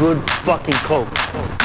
good fucking coke.